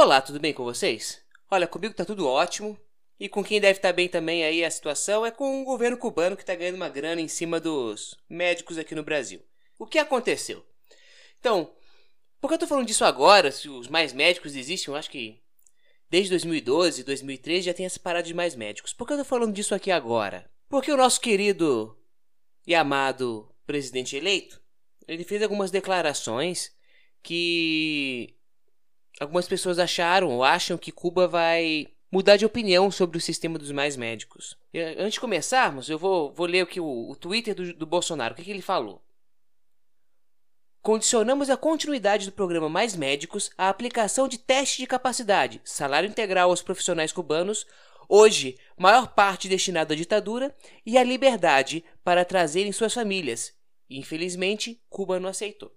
Olá, tudo bem com vocês? Olha, comigo tá tudo ótimo. E com quem deve estar bem também aí a situação é com o governo cubano que está ganhando uma grana em cima dos médicos aqui no Brasil. O que aconteceu? Então, por que eu tô falando disso agora? Se os mais médicos existem, eu acho que desde 2012, 2013 já tem essa parada de mais médicos. Por que eu tô falando disso aqui agora? Porque o nosso querido e amado presidente eleito, ele fez algumas declarações que algumas pessoas acharam ou acham que Cuba vai mudar de opinião sobre o sistema dos mais médicos. E, antes de começarmos, eu vou, vou ler aqui o, o Twitter do, do Bolsonaro. O que, que ele falou? Condicionamos a continuidade do programa Mais Médicos à aplicação de teste de capacidade, salário integral aos profissionais cubanos, hoje maior parte destinado à ditadura, e à liberdade para trazerem suas famílias. Infelizmente, Cuba não aceitou.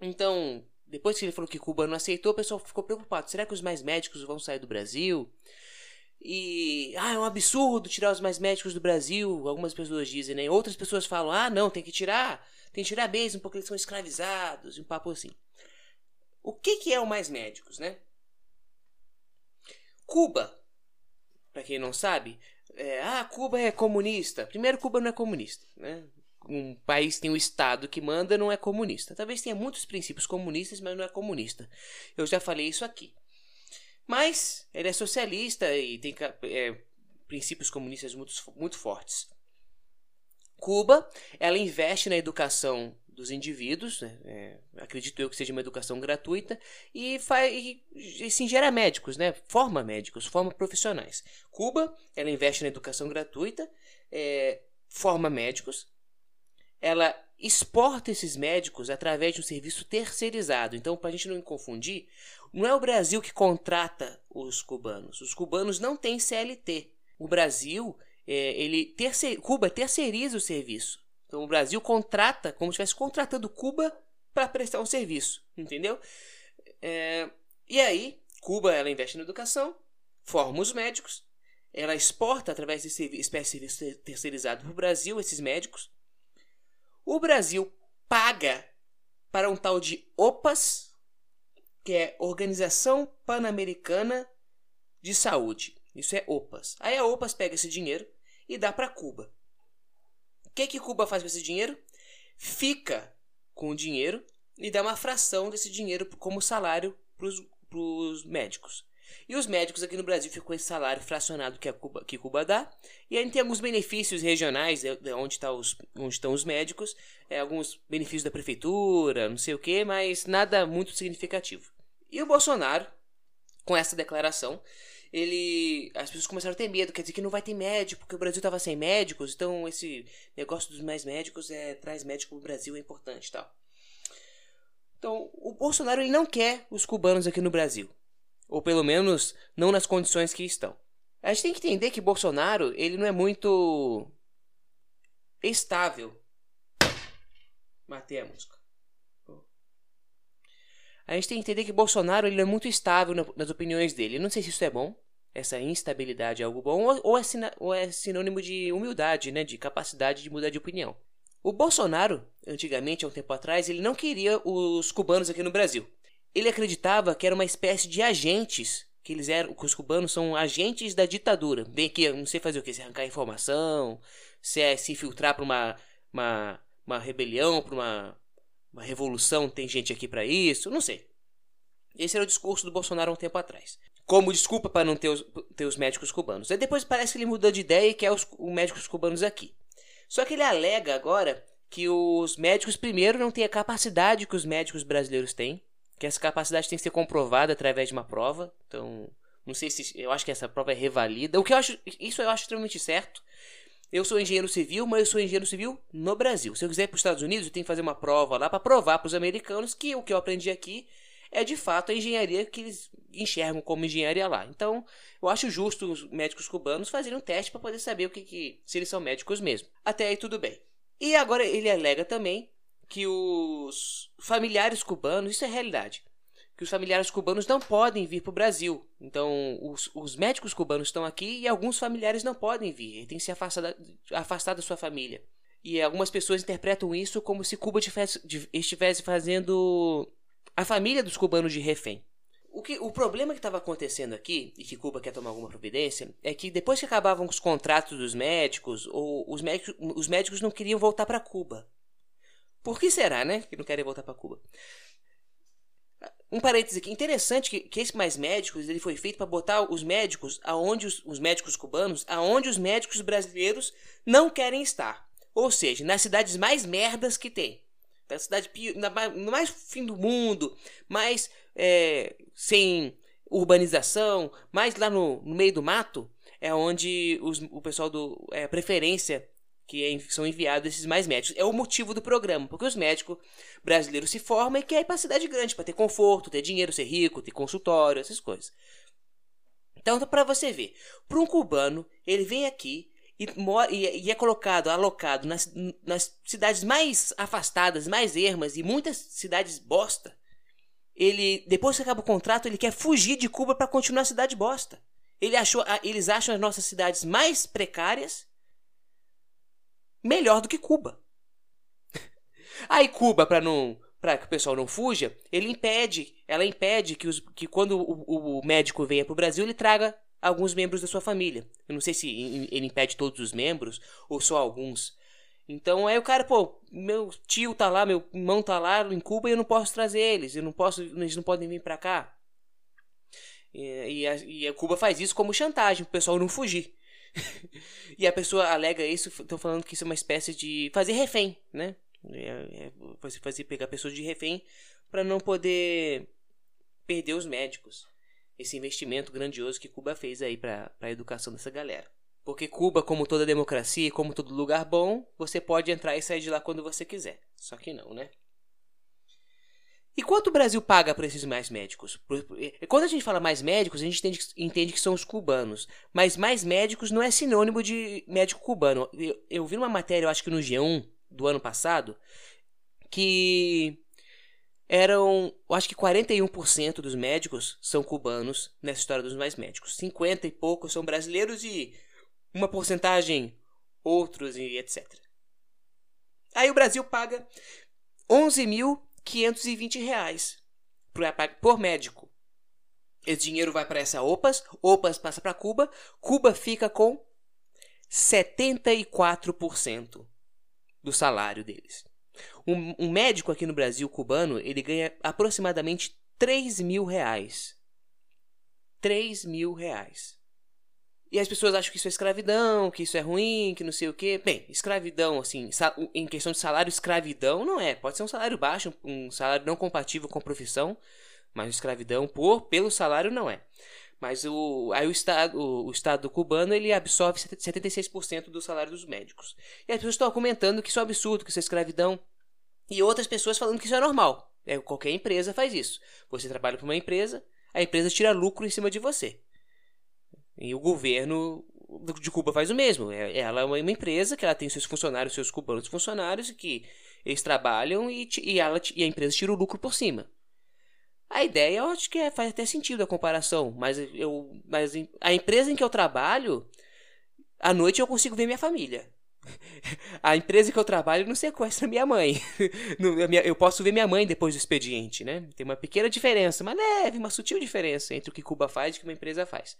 Então, depois que ele falou que Cuba não aceitou, o pessoal ficou preocupado. Será que os mais médicos vão sair do Brasil? E ah, é um absurdo tirar os mais médicos do Brasil, algumas pessoas dizem, né? Outras pessoas falam: "Ah, não, tem que tirar, tem que tirar mesmo porque eles são escravizados", e um papo assim. O que que é o mais médicos, né? Cuba, para quem não sabe, é, ah, Cuba é comunista. Primeiro, Cuba não é comunista, né? Um país tem um Estado que manda não é comunista. Talvez tenha muitos princípios comunistas, mas não é comunista. Eu já falei isso aqui. Mas ele é socialista e tem é, princípios comunistas muito, muito fortes. Cuba, ela investe na educação dos indivíduos, né? é, acredito eu que seja uma educação gratuita, e, faz, e, e gera médicos, né? forma médicos, forma profissionais. Cuba, ela investe na educação gratuita, é, forma médicos, ela exporta esses médicos através de um serviço terceirizado. Então, para a gente não confundir, não é o Brasil que contrata os cubanos. Os cubanos não têm CLT. O Brasil, é, ele terceir, Cuba terceiriza o serviço. Então, o Brasil contrata como se estivesse contratando Cuba para prestar um serviço, entendeu? É, e aí, Cuba ela investe na educação, forma os médicos, ela exporta através desse espécie de serviço terceirizado para o Brasil esses médicos o Brasil paga para um tal de OPAS, que é Organização Pan-Americana de Saúde. Isso é OPAS. Aí a OPAS pega esse dinheiro e dá para Cuba. O que, que Cuba faz com esse dinheiro? Fica com o dinheiro e dá uma fração desse dinheiro como salário para os médicos. E os médicos aqui no Brasil ficam com esse salário fracionado que, Cuba, que Cuba dá. E aí tem alguns benefícios regionais, é, é onde, tá os, onde estão os médicos, é, alguns benefícios da prefeitura, não sei o que, mas nada muito significativo. E o Bolsonaro, com essa declaração, ele. As pessoas começaram a ter medo, quer dizer que não vai ter médico, porque o Brasil estava sem médicos, então esse negócio dos mais médicos é traz médico o Brasil é importante tal. Então, o Bolsonaro ele não quer os cubanos aqui no Brasil. Ou pelo menos não nas condições que estão. A gente tem que entender que Bolsonaro ele não é muito estável. Matei a música. A gente tem que entender que Bolsonaro ele é muito estável nas opiniões dele. Eu não sei se isso é bom. Essa instabilidade é algo bom ou é, ou é sinônimo de humildade, né, de capacidade de mudar de opinião. O Bolsonaro, antigamente, há um tempo atrás, ele não queria os cubanos aqui no Brasil ele acreditava que era uma espécie de agentes, que eles eram, que os cubanos são agentes da ditadura. Bem que não sei fazer o que, se arrancar informação, se é se infiltrar para uma, uma, uma rebelião, para uma, uma revolução, tem gente aqui para isso, não sei. Esse era o discurso do Bolsonaro há um tempo atrás. Como desculpa para não ter os, ter os médicos cubanos. Aí depois parece que ele mudou de ideia e quer os, os médicos cubanos aqui. Só que ele alega agora que os médicos, primeiro, não têm a capacidade que os médicos brasileiros têm que essa capacidade tem que ser comprovada através de uma prova. Então, não sei se eu acho que essa prova é revalida. O que eu acho, isso eu acho extremamente certo. Eu sou engenheiro civil, mas eu sou engenheiro civil no Brasil. Se eu quiser ir para os Estados Unidos, eu tenho que fazer uma prova lá para provar para os americanos que o que eu aprendi aqui é de fato a engenharia que eles enxergam como engenharia lá. Então, eu acho justo os médicos cubanos fazerem um teste para poder saber o que, que se eles são médicos mesmo. Até aí tudo bem. E agora ele alega também que os familiares cubanos, isso é realidade, que os familiares cubanos não podem vir para o Brasil. Então, os, os, médicos cubanos estão aqui e alguns familiares não podem vir, tem que se afastar da, afastar da sua família. E algumas pessoas interpretam isso como se Cuba estivesse fazendo a família dos cubanos de refém. o, que, o problema que estava acontecendo aqui, e que Cuba quer tomar alguma providência, é que depois que acabavam os contratos dos médicos, ou os médicos, os médicos não queriam voltar para Cuba. Por que será, né? Que não querem voltar para Cuba. Um parêntese aqui, interessante que, que esse Mais Médicos ele foi feito para botar os médicos aonde os, os médicos cubanos, aonde os médicos brasileiros não querem estar. Ou seja, nas cidades mais merdas que tem. Na cidade no mais fim do mundo, mais é, sem urbanização, mais lá no, no, meio do mato, é onde os, o pessoal do é, preferência que é, são enviados esses mais médicos. É o motivo do programa, porque os médicos brasileiros se formam e querem ir para cidade grande, para ter conforto, ter dinheiro, ser rico, ter consultório, essas coisas. Então, para você ver, para um cubano, ele vem aqui e, e é colocado, alocado nas, nas cidades mais afastadas, mais ermas e muitas cidades bosta. Ele, depois que acaba o contrato, ele quer fugir de Cuba para continuar a cidade bosta. Ele achou, eles acham as nossas cidades mais precárias melhor do que Cuba. Aí Cuba, para não para que o pessoal não fuja, ele impede, ela impede que, os, que quando o, o médico venha para o Brasil, ele traga alguns membros da sua família. Eu não sei se ele impede todos os membros ou só alguns. Então aí o cara, pô, meu tio tá lá, meu irmão tá lá em Cuba e eu não posso trazer eles, eu não posso, eles não podem vir para cá. E, e, a, e a Cuba faz isso como chantagem, o pessoal não fugir. e a pessoa alega isso, estão falando que isso é uma espécie de fazer refém, né? É, é, você fazer pegar pessoas de refém para não poder perder os médicos. Esse investimento grandioso que Cuba fez aí para a educação dessa galera. Porque Cuba, como toda democracia e como todo lugar bom, você pode entrar e sair de lá quando você quiser. Só que não, né? E quanto o Brasil paga para esses mais médicos? Quando a gente fala mais médicos, a gente entende, entende, que são os cubanos. Mas mais médicos não é sinônimo de médico cubano. Eu, eu vi uma matéria, eu acho que no G1 do ano passado, que eram, eu acho que 41% dos médicos são cubanos nessa história dos mais médicos. 50 e poucos são brasileiros e uma porcentagem outros e etc. Aí o Brasil paga 11 mil 520 reais por médico. Esse dinheiro vai para essa OPAS, OPAS passa para Cuba, Cuba fica com 74% do salário deles. Um, um, médico aqui no Brasil cubano, ele ganha aproximadamente 3 mil reais. 3 mil reais. E as pessoas acham que isso é escravidão, que isso é ruim, que não sei o quê. Bem, escravidão, assim, em questão de salário, escravidão não é. Pode ser um salário baixo, um salário não compatível com a profissão, mas escravidão por pelo salário não é. Mas o, aí o Estado, o, o Estado cubano ele absorve 76% do salário dos médicos. E as pessoas estão comentando que isso é um absurdo, que isso é escravidão. E outras pessoas falando que isso é normal. É, qualquer empresa faz isso. Você trabalha para uma empresa, a empresa tira lucro em cima de você. E o governo de Cuba faz o mesmo. É, ela é uma empresa que ela tem seus funcionários, seus cubanos funcionários, que eles trabalham e, e, ela, e a empresa tira o lucro por cima. A ideia, eu acho que é, faz até sentido a comparação, mas, eu, mas a empresa em que eu trabalho, à noite eu consigo ver minha família. A empresa que eu trabalho não sequestra minha mãe. Eu posso ver minha mãe depois do expediente, né? Tem uma pequena diferença, uma leve, uma sutil diferença entre o que Cuba faz e o que uma empresa faz.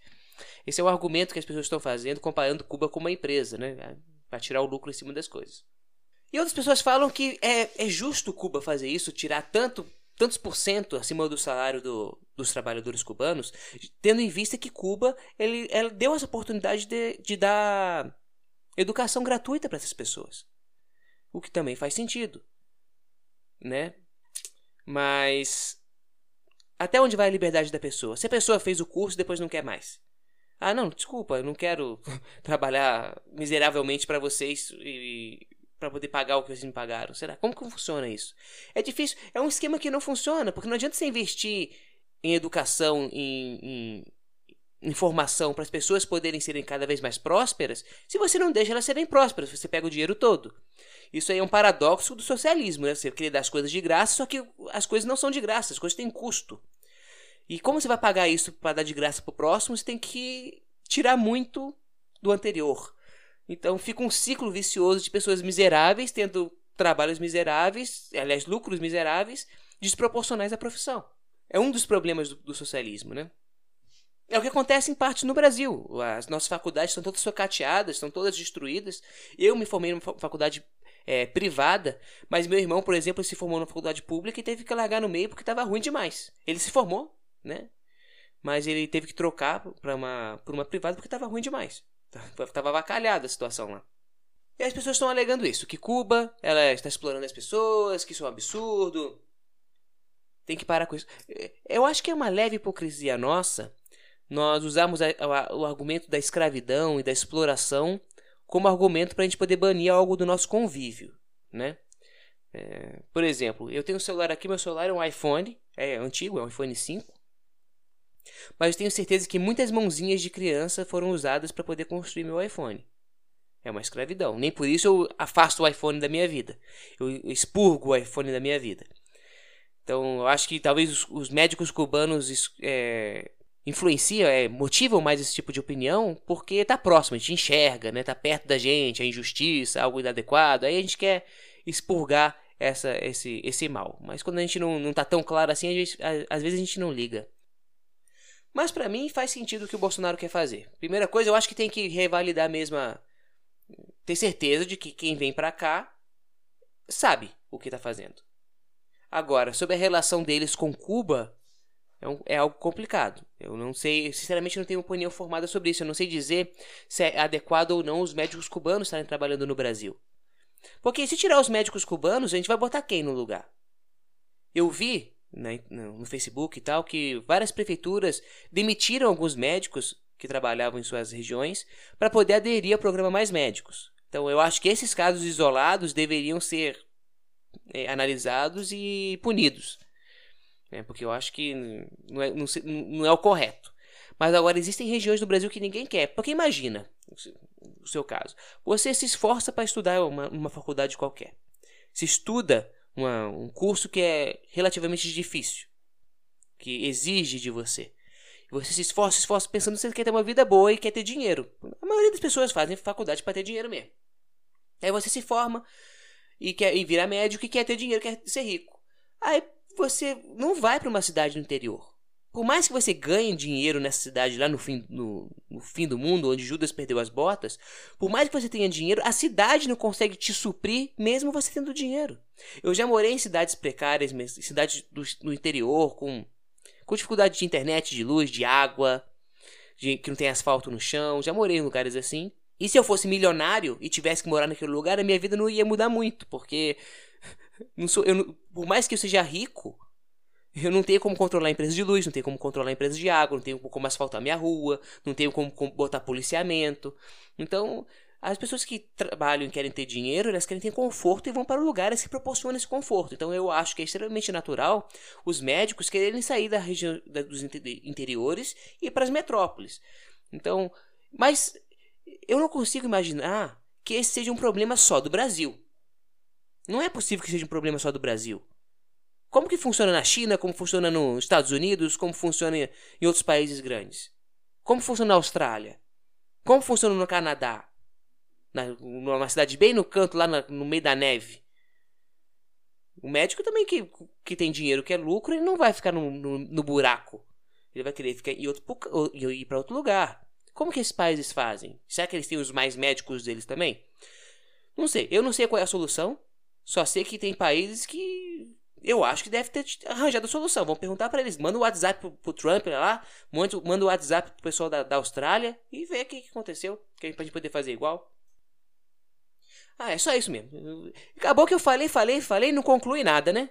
Esse é o argumento que as pessoas estão fazendo comparando Cuba com uma empresa, né? Para tirar o lucro em cima das coisas. E outras pessoas falam que é, é justo Cuba fazer isso, tirar tanto, tantos por cento acima do salário do, dos trabalhadores cubanos, tendo em vista que Cuba ele, ela deu essa oportunidade de, de dar educação gratuita para essas pessoas. O que também faz sentido, né? Mas até onde vai a liberdade da pessoa? Se a pessoa fez o curso e depois não quer mais. Ah, não, desculpa, eu não quero trabalhar miseravelmente para vocês e para poder pagar o que vocês me pagaram. Será? Como que funciona isso? É difícil, é um esquema que não funciona, porque não adianta você investir em educação, em, em informação para as pessoas poderem serem cada vez mais prósperas, se você não deixa elas serem prósperas, você pega o dinheiro todo. Isso aí é um paradoxo do socialismo, né? Você queria dar as coisas de graça, só que as coisas não são de graça, as coisas têm custo. E como você vai pagar isso para dar de graça para o próximo, você tem que tirar muito do anterior. Então fica um ciclo vicioso de pessoas miseráveis tendo trabalhos miseráveis, aliás, lucros miseráveis, desproporcionais à profissão. É um dos problemas do, do socialismo, né? É o que acontece em parte no Brasil. As nossas faculdades estão todas socateadas, estão todas destruídas. Eu me formei numa faculdade é, privada, mas meu irmão, por exemplo, se formou numa faculdade pública e teve que largar no meio porque estava ruim demais. Ele se formou, né? Mas ele teve que trocar para uma, por uma privada porque estava ruim demais. Estava avacalhada a situação lá. E as pessoas estão alegando isso, que Cuba ela está explorando as pessoas, que isso é um absurdo. Tem que parar com isso. Eu acho que é uma leve hipocrisia nossa nós usamos a, a, o argumento da escravidão e da exploração como argumento para a gente poder banir algo do nosso convívio, né? É, por exemplo, eu tenho um celular aqui, meu celular é um iPhone, é antigo, é um iPhone 5. Mas eu tenho certeza que muitas mãozinhas de criança foram usadas para poder construir meu iPhone. É uma escravidão. Nem por isso eu afasto o iPhone da minha vida. Eu expurgo o iPhone da minha vida. Então, eu acho que talvez os, os médicos cubanos é, influenciam, é, motivam mais esse tipo de opinião porque está próximo, a gente enxerga, né? Tá perto da gente, a injustiça, algo inadequado. Aí a gente quer expurgar essa, esse, esse mal. Mas quando a gente não, não tá tão claro assim, gente, às vezes a gente não liga. Mas para mim faz sentido o que o Bolsonaro quer fazer. Primeira coisa, eu acho que tem que revalidar mesmo a... ter certeza de que quem vem para cá sabe o que tá fazendo. Agora, sobre a relação deles com Cuba, é, um, é, algo complicado. Eu não sei, sinceramente, não tenho opinião formada sobre isso. Eu não sei dizer se é adequado ou não os médicos cubanos estarem trabalhando no Brasil. Porque se tirar os médicos cubanos, a gente vai botar quem no lugar? Eu vi no Facebook e tal que várias prefeituras demitiram alguns médicos que trabalhavam em suas regiões para poder aderir ao programa Mais Médicos. Então eu acho que esses casos isolados deveriam ser é, analisados e punidos. Né, porque eu acho que não é, não, não é o correto. Mas agora existem regiões do Brasil que ninguém quer. Porque imagina, o seu caso. Você se esforça para estudar uma, uma faculdade qualquer. Se estuda uma, um curso que é relativamente difícil, que exige de você. Você se esforça, se esforça pensando que você quer ter uma vida boa e quer ter dinheiro. A maioria das pessoas fazem faculdade para ter dinheiro mesmo. Aí você se forma e quer e vira médico e quer ter dinheiro, quer ser rico. Aí você não vai para uma cidade do interior. Por mais que você ganhe dinheiro nessa cidade lá no fim, no, no, fim do mundo, onde Judas perdeu as botas, por mais que você tenha dinheiro, a cidade não consegue te suprir, mesmo você tendo dinheiro. Eu já morei em cidades precárias, cidades do, do interior, com, com dificuldade de internet, de luz, de água, de, que não tem asfalto no chão. Já morei em lugares assim. E se eu fosse milionário e tivesse que morar naquele lugar, a minha vida não ia mudar muito, porque não sou, eu, por mais que eu seja rico, eu não tenho como controlar a empresa de luz, não tenho como controlar a empresa de água, não tenho como asfaltar minha rua, não tenho como, botar policiamento. Então, as pessoas que trabalham e querem ter dinheiro, elas querem ter conforto e vão para lugares que proporcionam esse conforto. Então, eu acho que é extremamente natural os médicos quererem sair da região da, dos interiores e ir para as metrópoles. Então, mas eu não consigo imaginar que esse seja um problema só do Brasil. Não é possível que seja um problema só do Brasil. Como que funciona na China, como funciona nos Estados Unidos, como funciona em outros países grandes? Como funciona na Austrália? Como funciona no Canadá? Na, numa cidade bem no canto, lá na, no meio da neve. O médico também que, que tem dinheiro, que é lucro, ele não vai ficar no, no, no buraco. Ele vai querer ficar em outro, ir para outro lugar. Como que esses países fazem? Será que eles têm os mais médicos deles também? Não sei. Eu não sei qual é a solução. Só sei que tem países que eu acho que deve ter arranjado a solução. Vamos perguntar para eles. Manda o um WhatsApp pro, pro Trump lá, manda, o um WhatsApp pro pessoal da, da Austrália e vê o que, que aconteceu. Que a gente poder fazer igual. Ah, é só isso mesmo. Acabou que eu falei, falei, falei não conclui nada, né?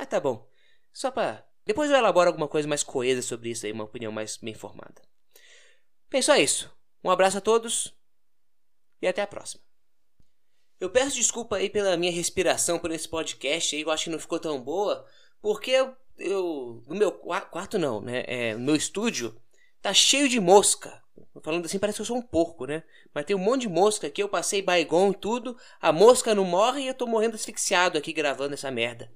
Ah, tá bom. Só pra. Depois eu elaboro alguma coisa mais coesa sobre isso aí, uma opinião mais bem formada. Bem, só isso. Um abraço a todos e até a próxima. Eu peço desculpa aí pela minha respiração por esse podcast aí, eu acho que não ficou tão boa, porque eu, eu no meu quarto não, né, é, no meu estúdio tá cheio de mosca. Falando assim, parece que eu sou um porco, né? Mas tem um monte de mosca aqui, eu passei baigon e tudo, a mosca não morre e eu tô morrendo asfixiado aqui gravando essa merda.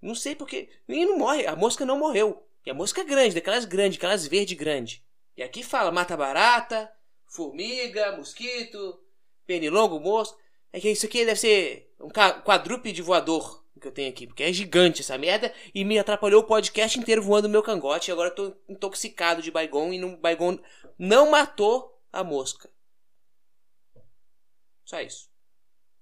Não sei porque. E não morre, a mosca não morreu. E a mosca é grande, daquelas grandes, aquelas verde grande. E aqui fala mata barata, formiga, mosquito, pernilongo, mosca. É que isso aqui deve ser um quadrúpede voador que eu tenho aqui, porque é gigante essa merda e me atrapalhou o podcast inteiro voando meu cangote e agora eu tô intoxicado de Baigon e o Baigon não matou a mosca. Só isso.